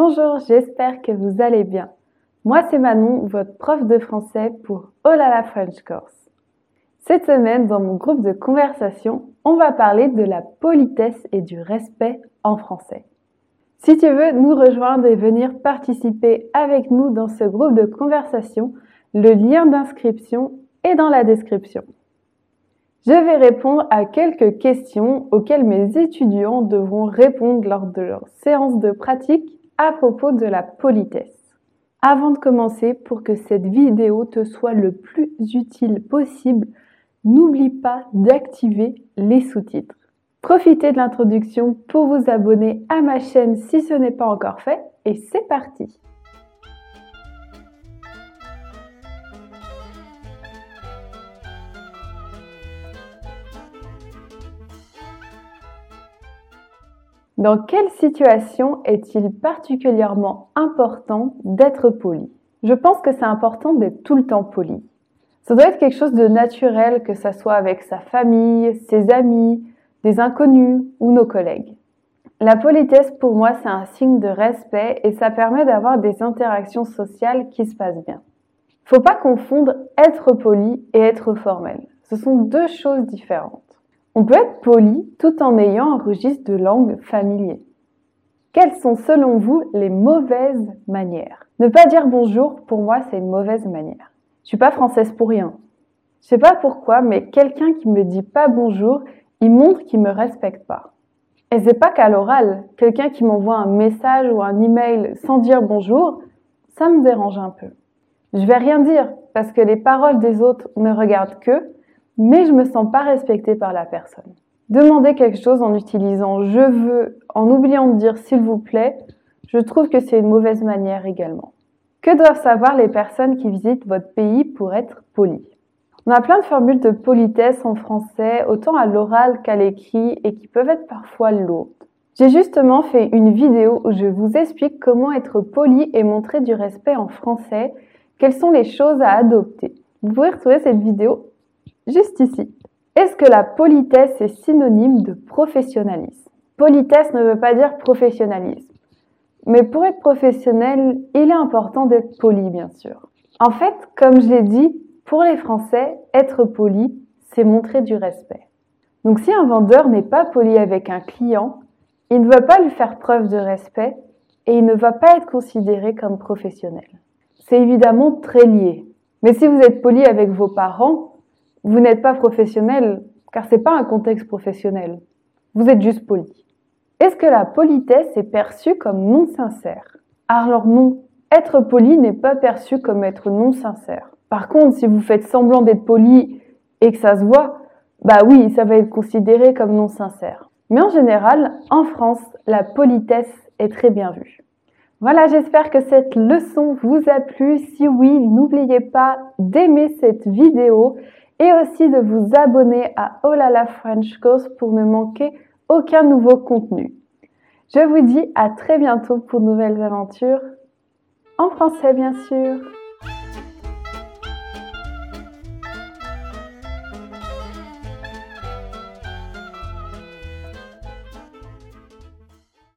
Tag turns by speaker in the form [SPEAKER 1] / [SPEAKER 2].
[SPEAKER 1] Bonjour, j'espère que vous allez bien. Moi, c'est Manon, votre prof de français pour Oh là la French Course. Cette semaine, dans mon groupe de conversation, on va parler de la politesse et du respect en français. Si tu veux nous rejoindre et venir participer avec nous dans ce groupe de conversation, le lien d'inscription est dans la description. Je vais répondre à quelques questions auxquelles mes étudiants devront répondre lors de leur séance de pratique à propos de la politesse. Avant de commencer, pour que cette vidéo te soit le plus utile possible, n'oublie pas d'activer les sous-titres. Profitez de l'introduction pour vous abonner à ma chaîne si ce n'est pas encore fait et c'est parti Dans quelle situation est-il particulièrement important d'être poli? Je pense que c'est important d'être tout le temps poli. Ça doit être quelque chose de naturel, que ça soit avec sa famille, ses amis, des inconnus ou nos collègues. La politesse, pour moi, c'est un signe de respect et ça permet d'avoir des interactions sociales qui se passent bien. Faut pas confondre être poli et être formel. Ce sont deux choses différentes. On peut être poli tout en ayant un registre de langue familier. Quelles sont selon vous les mauvaises manières? Ne pas dire bonjour, pour moi, c'est une mauvaise manière. Je suis pas française pour rien. Je sais pas pourquoi, mais quelqu'un qui me dit pas bonjour, il montre qu'il me respecte pas. Et c'est pas qu'à l'oral. Quelqu'un qui m'envoie un message ou un email sans dire bonjour, ça me dérange un peu. Je vais rien dire parce que les paroles des autres ne regardent que mais je me sens pas respectée par la personne. Demander quelque chose en utilisant je veux, en oubliant de dire s'il vous plaît, je trouve que c'est une mauvaise manière également. Que doivent savoir les personnes qui visitent votre pays pour être polies? On a plein de formules de politesse en français, autant à l'oral qu'à l'écrit, et qui peuvent être parfois lourdes. J'ai justement fait une vidéo où je vous explique comment être poli et montrer du respect en français, quelles sont les choses à adopter. Vous pouvez retrouver cette vidéo juste ici. Est-ce que la politesse est synonyme de professionnalisme? Politesse ne veut pas dire professionnalisme. Mais pour être professionnel, il est important d'être poli, bien sûr. En fait, comme je l'ai dit, pour les Français, être poli, c'est montrer du respect. Donc si un vendeur n'est pas poli avec un client, il ne va pas lui faire preuve de respect et il ne va pas être considéré comme professionnel. C'est évidemment très lié. Mais si vous êtes poli avec vos parents, vous n'êtes pas professionnel, car c'est pas un contexte professionnel. Vous êtes juste poli. Est-ce que la politesse est perçue comme non sincère? Alors non, être poli n'est pas perçu comme être non sincère. Par contre, si vous faites semblant d'être poli et que ça se voit, bah oui, ça va être considéré comme non sincère. Mais en général, en France, la politesse est très bien vue. Voilà, j'espère que cette leçon vous a plu. Si oui, n'oubliez pas d'aimer cette vidéo et aussi de vous abonner à Olala French Course pour ne manquer aucun nouveau contenu. Je vous dis à très bientôt pour de nouvelles aventures, en français bien sûr.